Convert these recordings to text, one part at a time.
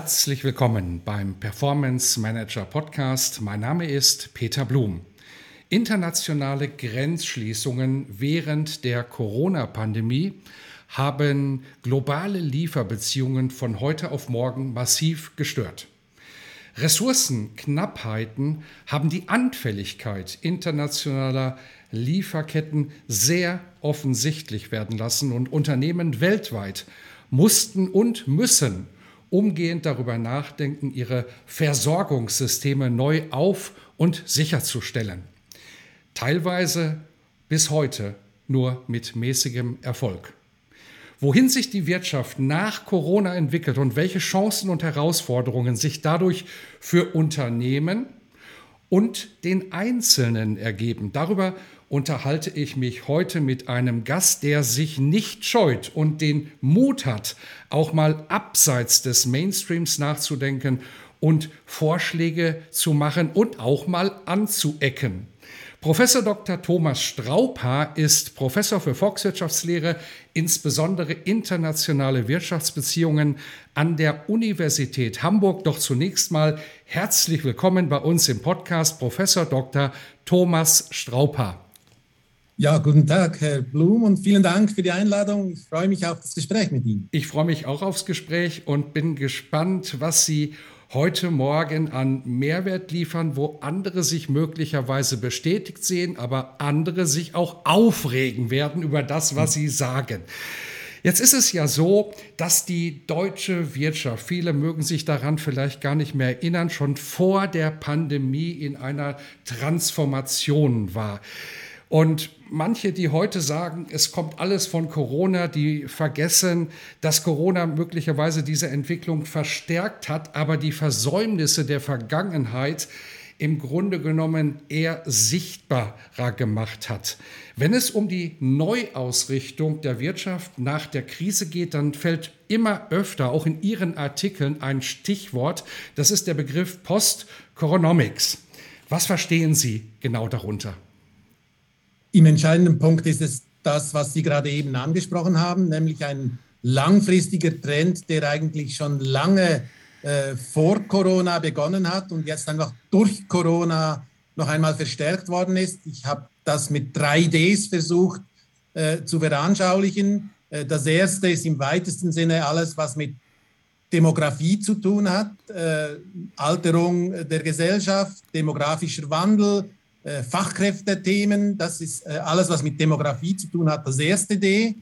Herzlich willkommen beim Performance Manager Podcast. Mein Name ist Peter Blum. Internationale Grenzschließungen während der Corona-Pandemie haben globale Lieferbeziehungen von heute auf morgen massiv gestört. Ressourcenknappheiten haben die Anfälligkeit internationaler Lieferketten sehr offensichtlich werden lassen und Unternehmen weltweit mussten und müssen umgehend darüber nachdenken, ihre Versorgungssysteme neu auf und sicherzustellen. Teilweise bis heute nur mit mäßigem Erfolg. Wohin sich die Wirtschaft nach Corona entwickelt und welche Chancen und Herausforderungen sich dadurch für Unternehmen und den Einzelnen ergeben, darüber unterhalte ich mich heute mit einem Gast, der sich nicht scheut und den Mut hat, auch mal abseits des Mainstreams nachzudenken und Vorschläge zu machen und auch mal anzuecken. Professor Dr. Thomas Straubhaar ist Professor für Volkswirtschaftslehre, insbesondere internationale Wirtschaftsbeziehungen an der Universität Hamburg. Doch zunächst mal herzlich willkommen bei uns im Podcast Professor Dr. Thomas Straubhaar. Ja, guten Tag, Herr Blum, und vielen Dank für die Einladung. Ich freue mich auf das Gespräch mit Ihnen. Ich freue mich auch aufs Gespräch und bin gespannt, was Sie heute Morgen an Mehrwert liefern, wo andere sich möglicherweise bestätigt sehen, aber andere sich auch aufregen werden über das, was Sie sagen. Jetzt ist es ja so, dass die deutsche Wirtschaft, viele mögen sich daran vielleicht gar nicht mehr erinnern, schon vor der Pandemie in einer Transformation war. Und manche, die heute sagen, es kommt alles von Corona, die vergessen, dass Corona möglicherweise diese Entwicklung verstärkt hat, aber die Versäumnisse der Vergangenheit im Grunde genommen eher sichtbarer gemacht hat. Wenn es um die Neuausrichtung der Wirtschaft nach der Krise geht, dann fällt immer öfter, auch in Ihren Artikeln, ein Stichwort. Das ist der Begriff Post-Coronomics. Was verstehen Sie genau darunter? Im entscheidenden Punkt ist es das, was Sie gerade eben angesprochen haben, nämlich ein langfristiger Trend, der eigentlich schon lange äh, vor Corona begonnen hat und jetzt einfach durch Corona noch einmal verstärkt worden ist. Ich habe das mit drei Ds versucht äh, zu veranschaulichen. Äh, das erste ist im weitesten Sinne alles, was mit Demografie zu tun hat, äh, Alterung der Gesellschaft, demografischer Wandel, äh, Fachkräftethemen, das ist äh, alles, was mit Demografie zu tun hat, das erste D.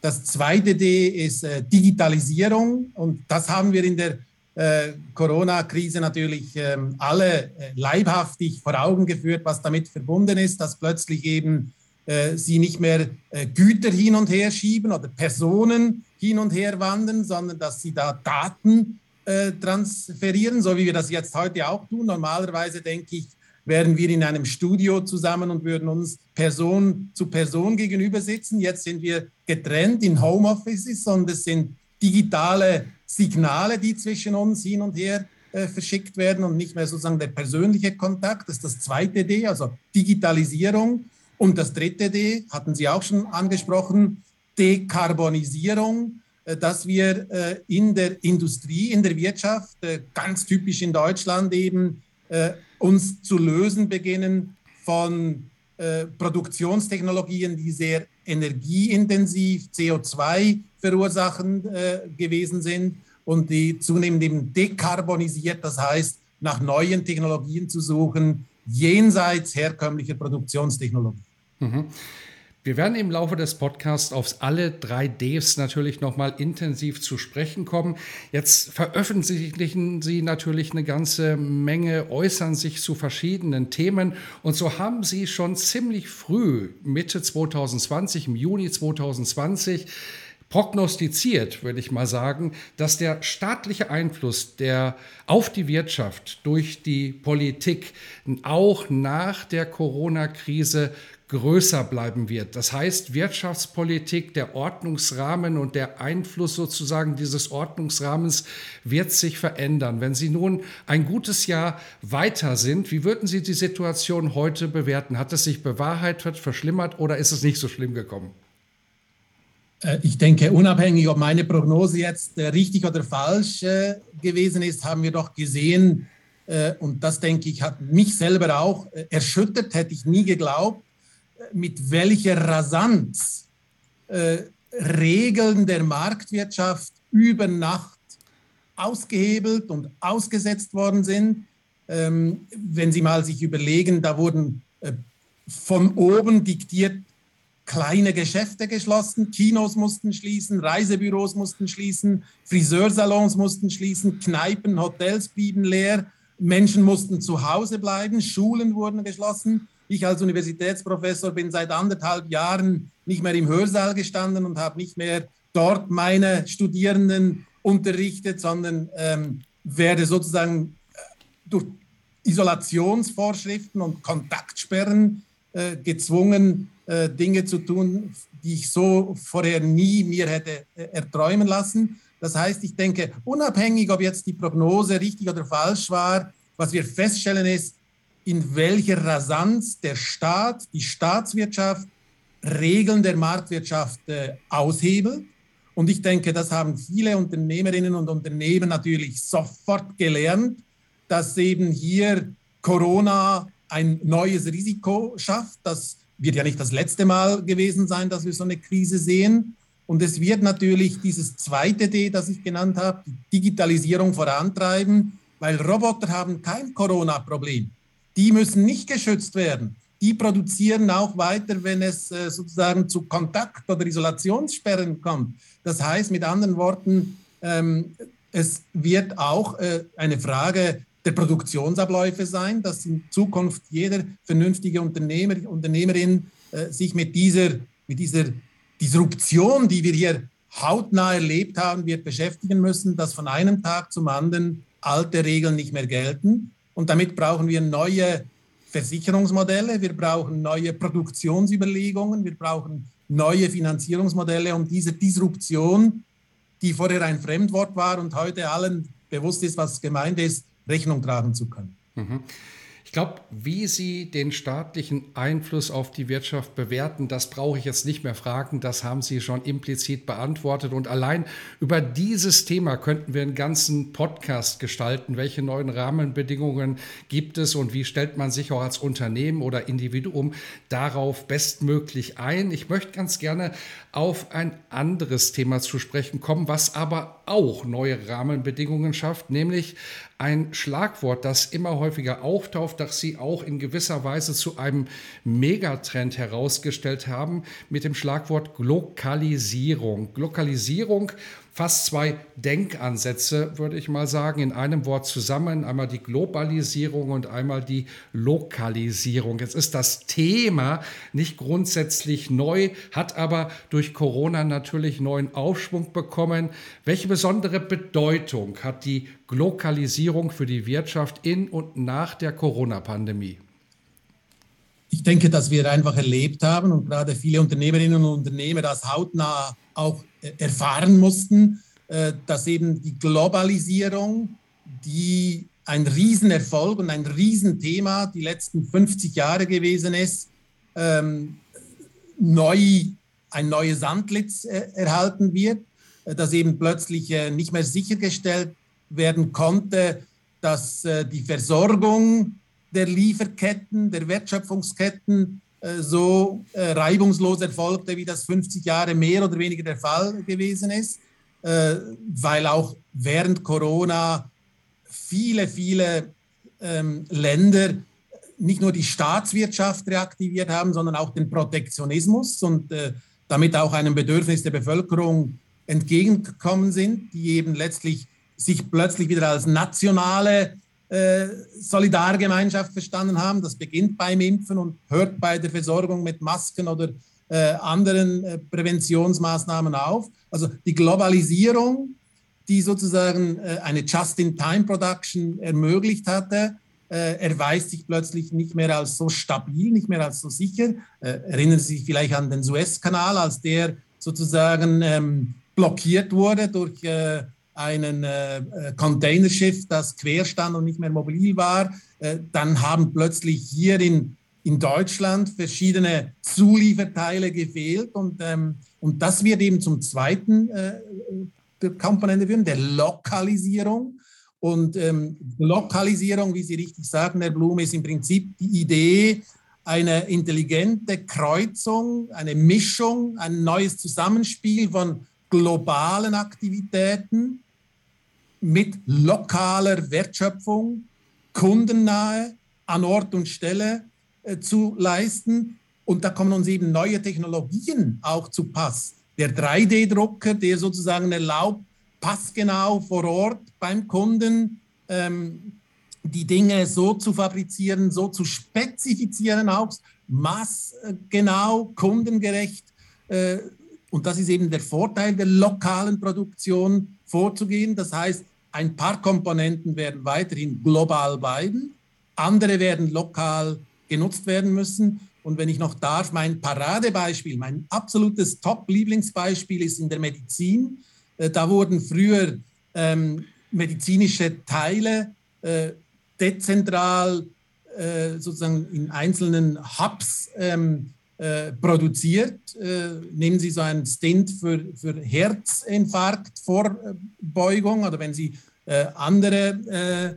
Das zweite D ist äh, Digitalisierung und das haben wir in der äh, Corona-Krise natürlich ähm, alle äh, leibhaftig vor Augen geführt, was damit verbunden ist, dass plötzlich eben äh, sie nicht mehr Güter hin und her schieben oder Personen hin und her wandern, sondern dass sie da Daten transferieren, so wie wir das jetzt heute auch tun. Normalerweise denke ich, wären wir in einem Studio zusammen und würden uns Person zu Person gegenüber sitzen. Jetzt sind wir getrennt in Homeoffices und es sind digitale Signale, die zwischen uns hin und her äh, verschickt werden und nicht mehr sozusagen der persönliche Kontakt. Das ist das zweite D, also Digitalisierung. Und das dritte D, hatten Sie auch schon angesprochen, Dekarbonisierung, äh, dass wir äh, in der Industrie, in der Wirtschaft, äh, ganz typisch in Deutschland eben, äh, uns zu lösen beginnen von äh, Produktionstechnologien, die sehr energieintensiv CO2 verursachen äh, gewesen sind und die zunehmend eben dekarbonisiert, das heißt nach neuen Technologien zu suchen, jenseits herkömmlicher Produktionstechnologie. Mhm. Wir werden im Laufe des Podcasts auf alle drei Ds natürlich nochmal intensiv zu sprechen kommen. Jetzt veröffentlichen Sie natürlich eine ganze Menge, äußern sich zu verschiedenen Themen. Und so haben Sie schon ziemlich früh, Mitte 2020, im Juni 2020, prognostiziert, würde ich mal sagen, dass der staatliche Einfluss der auf die Wirtschaft durch die Politik auch nach der Corona-Krise größer bleiben wird. Das heißt, Wirtschaftspolitik, der Ordnungsrahmen und der Einfluss sozusagen dieses Ordnungsrahmens wird sich verändern. Wenn Sie nun ein gutes Jahr weiter sind, wie würden Sie die Situation heute bewerten? Hat es sich bewahrheitet, verschlimmert oder ist es nicht so schlimm gekommen? Äh, ich denke, unabhängig, ob meine Prognose jetzt äh, richtig oder falsch äh, gewesen ist, haben wir doch gesehen, und das denke ich, hat mich selber auch erschüttert, hätte ich nie geglaubt, mit welcher Rasanz Regeln der Marktwirtschaft über Nacht ausgehebelt und ausgesetzt worden sind. Ähm, wenn Sie mal sich überlegen, da wurden von oben diktiert kleine Geschäfte geschlossen, Kinos mussten schließen, Reisebüros mussten schließen, Friseursalons mussten schließen, Kneipen, Hotels blieben leer, Menschen mussten zu Hause bleiben, Schulen wurden geschlossen. Ich als Universitätsprofessor bin seit anderthalb Jahren nicht mehr im Hörsaal gestanden und habe nicht mehr dort meine Studierenden unterrichtet, sondern ähm, werde sozusagen äh, durch Isolationsvorschriften und Kontaktsperren äh, gezwungen, äh, Dinge zu tun, die ich so vorher nie mir hätte äh, erträumen lassen. Das heißt, ich denke, unabhängig, ob jetzt die Prognose richtig oder falsch war, was wir feststellen ist, in welcher Rasanz der Staat, die Staatswirtschaft Regeln der Marktwirtschaft äh, aushebelt. Und ich denke, das haben viele Unternehmerinnen und Unternehmen natürlich sofort gelernt, dass eben hier Corona ein neues Risiko schafft, das wird ja nicht das letzte Mal gewesen sein, dass wir so eine Krise sehen. Und es wird natürlich dieses zweite D, das ich genannt habe, die Digitalisierung vorantreiben, weil Roboter haben kein Corona-Problem. Die müssen nicht geschützt werden. Die produzieren auch weiter, wenn es äh, sozusagen zu Kontakt- oder Isolationssperren kommt. Das heißt mit anderen Worten, ähm, es wird auch äh, eine Frage der Produktionsabläufe sein, dass in Zukunft jeder vernünftige Unternehmer, Unternehmerin äh, sich mit dieser, mit dieser Disruption, die wir hier hautnah erlebt haben, wird beschäftigen müssen, dass von einem Tag zum anderen alte Regeln nicht mehr gelten. Und damit brauchen wir neue Versicherungsmodelle, wir brauchen neue Produktionsüberlegungen, wir brauchen neue Finanzierungsmodelle, um diese Disruption, die vorher ein Fremdwort war und heute allen bewusst ist, was gemeint ist, Rechnung tragen zu können. Mhm. Ich glaube, wie Sie den staatlichen Einfluss auf die Wirtschaft bewerten, das brauche ich jetzt nicht mehr fragen. Das haben Sie schon implizit beantwortet. Und allein über dieses Thema könnten wir einen ganzen Podcast gestalten. Welche neuen Rahmenbedingungen gibt es und wie stellt man sich auch als Unternehmen oder Individuum darauf bestmöglich ein? Ich möchte ganz gerne auf ein anderes Thema zu sprechen kommen, was aber auch neue Rahmenbedingungen schafft, nämlich ein Schlagwort, das immer häufiger auftaucht, das Sie auch in gewisser Weise zu einem Megatrend herausgestellt haben mit dem Schlagwort Glokalisierung. Glokalisierung fast zwei Denkansätze, würde ich mal sagen, in einem Wort zusammen. Einmal die Globalisierung und einmal die Lokalisierung. Jetzt ist das Thema nicht grundsätzlich neu, hat aber durch Corona natürlich neuen Aufschwung bekommen. Welche besondere Bedeutung hat die Glokalisierung für die Wirtschaft in und nach der Corona-Pandemie? Ich denke, dass wir einfach erlebt haben und gerade viele Unternehmerinnen und Unternehmer das hautnah auch äh, erfahren mussten, äh, dass eben die Globalisierung, die ein Riesenerfolg und ein Riesenthema die letzten 50 Jahre gewesen ist, ähm, neu, ein neues Antlitz äh, erhalten wird, dass eben plötzlich nicht mehr sichergestellt werden konnte, dass die Versorgung der Lieferketten, der Wertschöpfungsketten äh, so äh, reibungslos erfolgte, wie das 50 Jahre mehr oder weniger der Fall gewesen ist, äh, weil auch während Corona viele, viele ähm, Länder nicht nur die Staatswirtschaft reaktiviert haben, sondern auch den Protektionismus und damit auch einem Bedürfnis der Bevölkerung entgegengekommen sind, die eben letztlich sich plötzlich wieder als nationale äh, Solidargemeinschaft verstanden haben. Das beginnt beim Impfen und hört bei der Versorgung mit Masken oder äh, anderen äh, Präventionsmaßnahmen auf. Also die Globalisierung, die sozusagen äh, eine Just-in-Time-Production ermöglicht hatte, äh, erweist sich plötzlich nicht mehr als so stabil, nicht mehr als so sicher. Erinnern Sie sich vielleicht an den Suezkanal, als der sozusagen ähm, blockiert wurde durch einen äh, Containerschiff, das quer stand und nicht mehr mobil war. Äh, dann haben plötzlich hier in, in Deutschland verschiedene Zulieferteile gefehlt und, ähm, und das wird eben zum zweiten äh, Komponente führen, der Lokalisierung. Und ähm, Lokalisierung, wie Sie richtig sagen, Herr Blum, ist im Prinzip die Idee, eine intelligente Kreuzung, eine Mischung, ein neues Zusammenspiel von globalen Aktivitäten mit lokaler Wertschöpfung, kundennahe, an Ort und Stelle äh, zu leisten. Und da kommen uns eben neue Technologien auch zu Pass. Der 3D-Drucker, der sozusagen erlaubt, passgenau vor Ort beim Kunden ähm, die Dinge so zu fabrizieren, so zu spezifizieren, auch maßgenau, kundengerecht. Äh, und das ist eben der Vorteil der lokalen Produktion vorzugehen. Das heißt, ein paar Komponenten werden weiterhin global bleiben, andere werden lokal genutzt werden müssen. Und wenn ich noch darf, mein Paradebeispiel, mein absolutes Top-Lieblingsbeispiel ist in der Medizin. Äh, da wurden früher ähm, medizinische Teile äh, dezentral äh, sozusagen in einzelnen Hubs ähm, äh, produziert. Äh, nehmen Sie so einen Stint für, für Herzinfarktvorbeugung oder wenn Sie äh, andere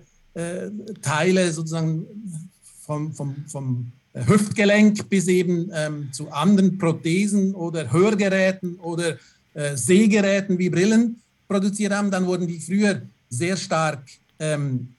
Teile sozusagen vom, vom, vom Hüftgelenk bis eben ähm, zu anderen Prothesen oder Hörgeräten oder äh, Sehgeräten wie Brillen produziert haben, dann wurden die früher sehr stark ähm,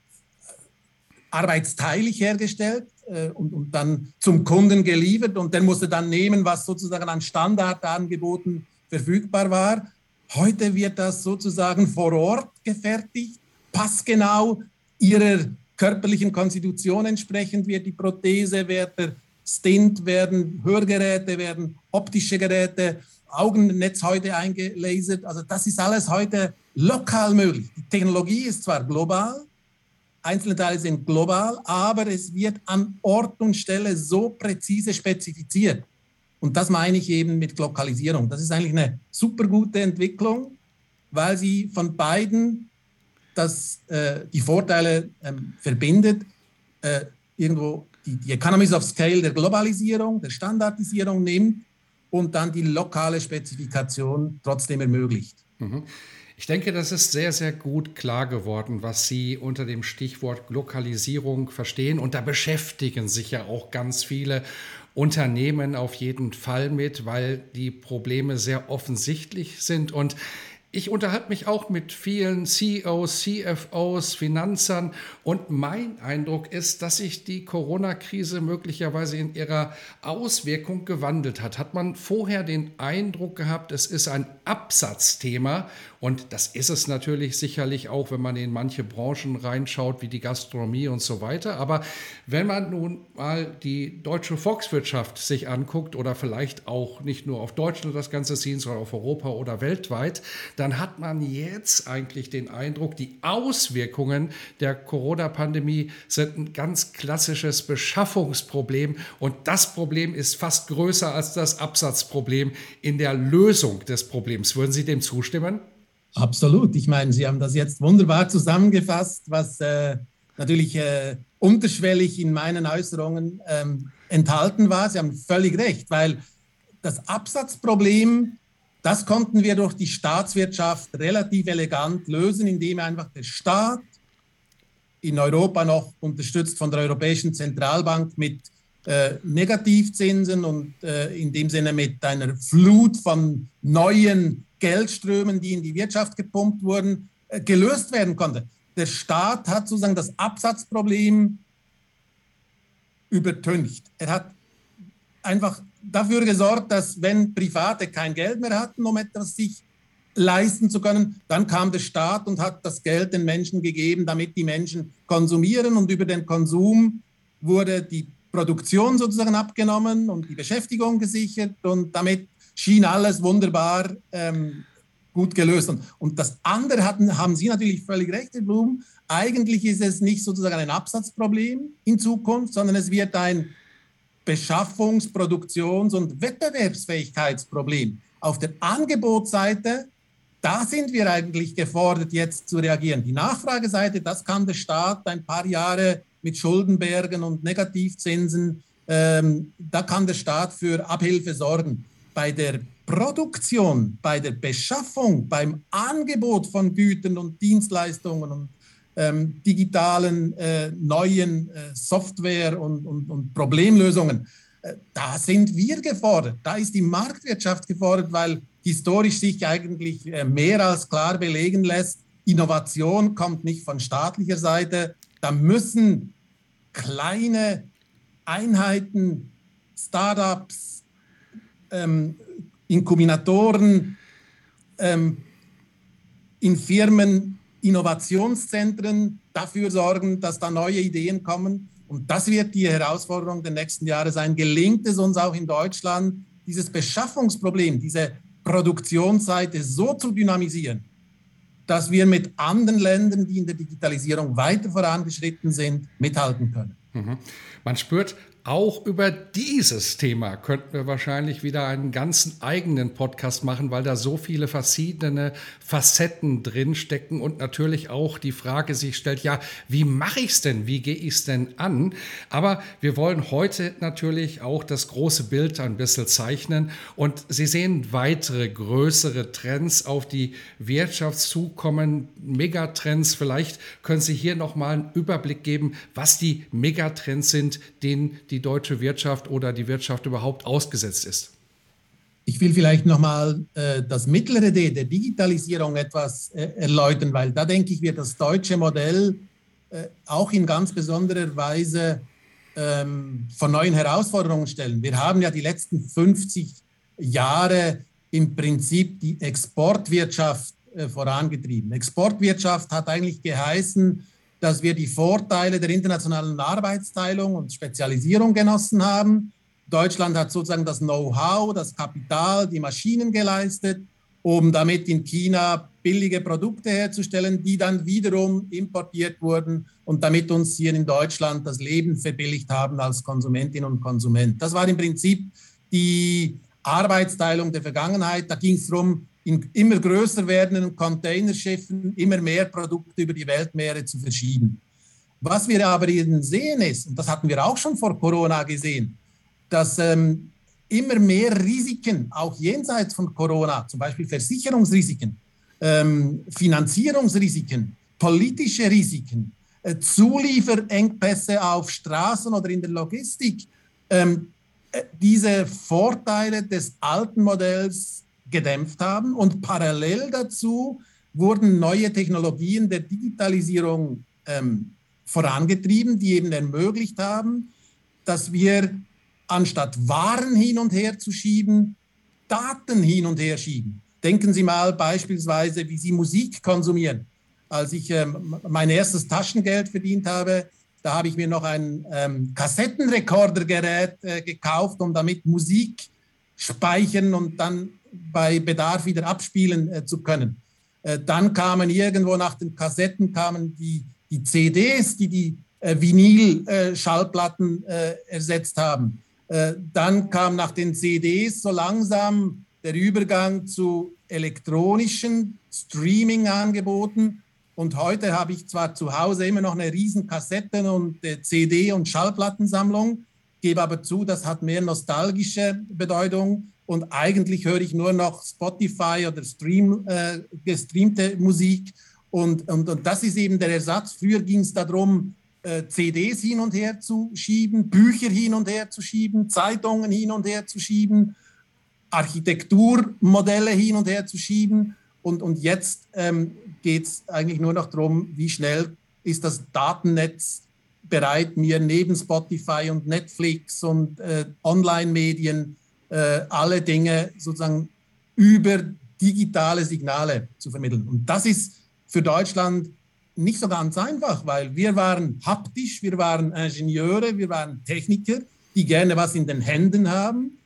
arbeitsteilig hergestellt äh, und, und, dann zum Kunden geliefert und der musste dann nehmen, was sozusagen an Standardangeboten verfügbar war. Heute wird das sozusagen vor Ort gefertigt, passgenau ihrer körperlichen Konstitution entsprechend wird die Prothese, wird der Stint, werden Hörgeräte, werden optische Geräte Augennetz heute eingelasert. Also das ist alles heute lokal möglich. Die Technologie ist zwar global, einzelne Teile sind global, aber es wird an Ort und Stelle so präzise spezifiziert. Und das meine ich eben mit Lokalisierung. Das ist eigentlich eine super gute Entwicklung, weil sie von beiden das, äh, die Vorteile ähm, verbindet. Äh, irgendwo die, die Economies of Scale der Globalisierung, der Standardisierung nimmt und dann die lokale Spezifikation trotzdem ermöglicht. Mhm. Ich denke, das ist sehr, sehr gut klar geworden, was Sie unter dem Stichwort Lokalisierung verstehen. Und da beschäftigen sich ja auch ganz viele Unternehmen auf jeden Fall mit, weil die Probleme sehr offensichtlich sind. Und ich unterhalte mich auch mit vielen CEOs, CFOs, Finanzern und mein Eindruck ist, dass sich die Corona-Krise möglicherweise in ihrer Auswirkung gewandelt hat. Hat man vorher den Eindruck gehabt, es ist ein Absatzthema und das ist es natürlich sicherlich auch, wenn man in manche Branchen reinschaut, wie die Gastronomie und so weiter. Aber wenn man nun mal die deutsche Volkswirtschaft sich anguckt oder vielleicht auch nicht nur auf Deutschland das Ganze sehen, sondern auf Europa oder weltweit, dann hat man jetzt eigentlich den Eindruck, die Auswirkungen der Corona-Pandemie sind ein ganz klassisches Beschaffungsproblem und das Problem ist fast größer als das Absatzproblem in der Lösung des Problems. Würden Sie dem zustimmen? Absolut. Ich meine, Sie haben das jetzt wunderbar zusammengefasst, was äh, natürlich äh, unterschwellig in meinen Äußerungen ähm, enthalten war. Sie haben völlig recht, weil das Absatzproblem, das konnten wir durch die Staatswirtschaft relativ elegant lösen, indem einfach der Staat in Europa noch unterstützt von der Europäischen Zentralbank mit äh, Negativzinsen und äh, in dem Sinne mit einer Flut von neuen Geldströmen, die in die Wirtschaft gepumpt wurden, äh, gelöst werden konnte. Der Staat hat sozusagen das Absatzproblem übertüncht. Er hat einfach dafür gesorgt, dass wenn Private kein Geld mehr hatten, um etwas sich leisten zu können, dann kam der Staat und hat das Geld den Menschen gegeben, damit die Menschen konsumieren und über den Konsum wurde die Produktion sozusagen abgenommen und die Beschäftigung gesichert und damit schien alles wunderbar ähm, gut gelöst. Und, das andere hatten, haben Sie natürlich völlig recht, Herr Blum. Eigentlich ist es nicht sozusagen ein Absatzproblem in Zukunft, sondern es wird ein Beschaffungs-, Produktions- und Wettbewerbsfähigkeitsproblem. Auf der Angebotsseite, da sind wir eigentlich gefordert, jetzt zu reagieren. Die Nachfrageseite, das kann der Staat ein paar Jahre mit Schuldenbergen und Negativzinsen, ähm, da kann der Staat für Abhilfe sorgen. Bei der Produktion, bei der Beschaffung, beim Angebot von Gütern und Dienstleistungen und ähm, digitalen äh, neuen äh, Software und, und, und Problemlösungen, äh, da sind wir gefordert. Da ist die Marktwirtschaft gefordert, weil historisch sich eigentlich äh, mehr als klar belegen lässt, Innovation kommt nicht von staatlicher Seite. Da müssen kleine Einheiten, Startups, ähm, Inkubatoren ähm, in Firmen Innovationszentren dafür sorgen, dass da neue Ideen kommen. Und das wird die Herausforderung der nächsten Jahre sein. Gelingt es uns auch in Deutschland, dieses Beschaffungsproblem, diese Produktionsseite so zu dynamisieren, dass wir mit anderen Ländern, die in der Digitalisierung weiter vorangeschritten sind, mithalten können. Mhm. Man spürt auch über dieses Thema könnten wir wahrscheinlich wieder einen ganzen eigenen Podcast machen, weil da so viele verschiedene Facetten drinstecken und natürlich auch die Frage sich stellt, ja, wie mache ich es denn? Wie gehe ich es denn an? Aber wir wollen heute natürlich auch das große Bild ein bisschen zeichnen und Sie sehen weitere größere Trends auf die Wirtschaft zukommen, Megatrends. Vielleicht können Sie hier nochmal einen Überblick geben, was die Megatrends sind, denen die deutsche Wirtschaft oder die Wirtschaft überhaupt ausgesetzt ist? Ich will vielleicht nochmal äh, das mittlere D der Digitalisierung etwas äh, erläutern, weil da denke ich, wird das deutsche Modell äh, auch in ganz besonderer Weise ähm, vor neuen Herausforderungen stellen. Wir haben ja die letzten 50 Jahre im Prinzip die Exportwirtschaft äh, vorangetrieben. Exportwirtschaft hat eigentlich geheißen, dass wir die Vorteile der internationalen Arbeitsteilung und Spezialisierung genossen haben. Deutschland hat sozusagen das Know-how, das Kapital, die Maschinen geleistet, um damit in China billige Produkte herzustellen, die dann wiederum importiert wurden und damit uns hier in Deutschland das Leben verbilligt haben als Konsumentin und Konsument. Das war im Prinzip die Arbeitsteilung der Vergangenheit. Da ging es darum, in immer größer werdenden Containerschiffen immer mehr Produkte über die Weltmeere zu verschieben. Was wir aber eben sehen ist, und das hatten wir auch schon vor Corona gesehen, dass ähm, immer mehr Risiken, auch jenseits von Corona, zum Beispiel Versicherungsrisiken, ähm, Finanzierungsrisiken, politische Risiken, äh, Zulieferengpässe auf Straßen oder in der Logistik, ähm, äh, diese Vorteile des alten Modells gedämpft haben. Und parallel dazu wurden neue Technologien der Digitalisierung ähm, vorangetrieben, die eben ermöglicht haben, dass wir anstatt Waren hin und her zu schieben, Daten hin und her schieben. Denken Sie mal beispielsweise, wie Sie Musik konsumieren. Als ich ähm, mein erstes Taschengeld verdient habe, da habe ich mir noch ein ähm, Kassettenrekordergerät äh, gekauft, um damit Musik speichern und dann bei Bedarf wieder abspielen äh, zu können. Äh, dann kamen irgendwo nach den Kassetten kamen die, die CDs, die die äh, Vinyl-Schallplatten ersetzt haben. Dann kam nach den CDs so langsam der Übergang zu elektronischen Streaming-Angeboten. Und heute habe ich zwar zu Hause immer noch eine riesen Kassetten- und CD- und Schallplattensammlung, gebe aber zu, das hat mehr nostalgische Bedeutung und eigentlich höre ich nur noch Spotify oder Stream, äh, gestreamte Musik. Und, und, und das ist eben der Ersatz. Früher ging es darum, äh, CDs hin und her zu schieben, Bücher hin und her zu schieben, Zeitungen hin und her zu schieben, Architekturmodelle hin und her zu schieben. Und, und jetzt ähm, geht es eigentlich nur noch darum, wie schnell ist das Datennetz bereit, mir neben Spotify und Netflix und äh, Online-Medien äh, alle Dinge sozusagen über digitale Signale zu vermitteln. Und das ist für Deutschland nicht so ganz einfach, weil wir waren haptisch, wir waren Ingenieure, wir waren Techniker, die gerne was in den Händen haben.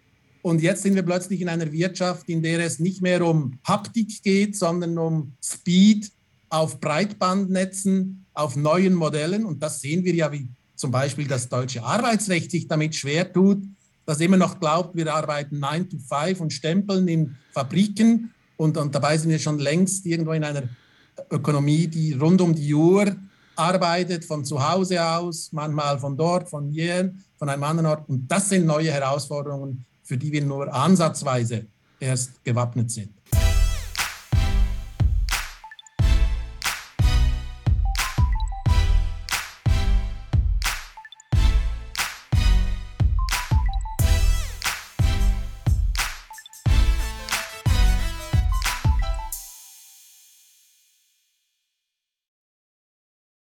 Und jetzt sind wir plötzlich in einer Wirtschaft, in der es nicht mehr um Haptik geht, sondern um Speed auf Breitbandnetzen, auf neuen Modellen. Und das sehen wir ja, wie zum Beispiel das deutsche Arbeitsrecht sich damit schwer tut, das immer noch glaubt, wir arbeiten 9 to 5 und stempeln in Fabriken. Und, und dabei sind wir schon längst irgendwo in einer Ökonomie, die rund um die Uhr arbeitet, von zu Hause aus, manchmal von dort, von hier, von einem anderen Ort. Und das sind neue Herausforderungen, für die wir nur ansatzweise erst gewappnet sind.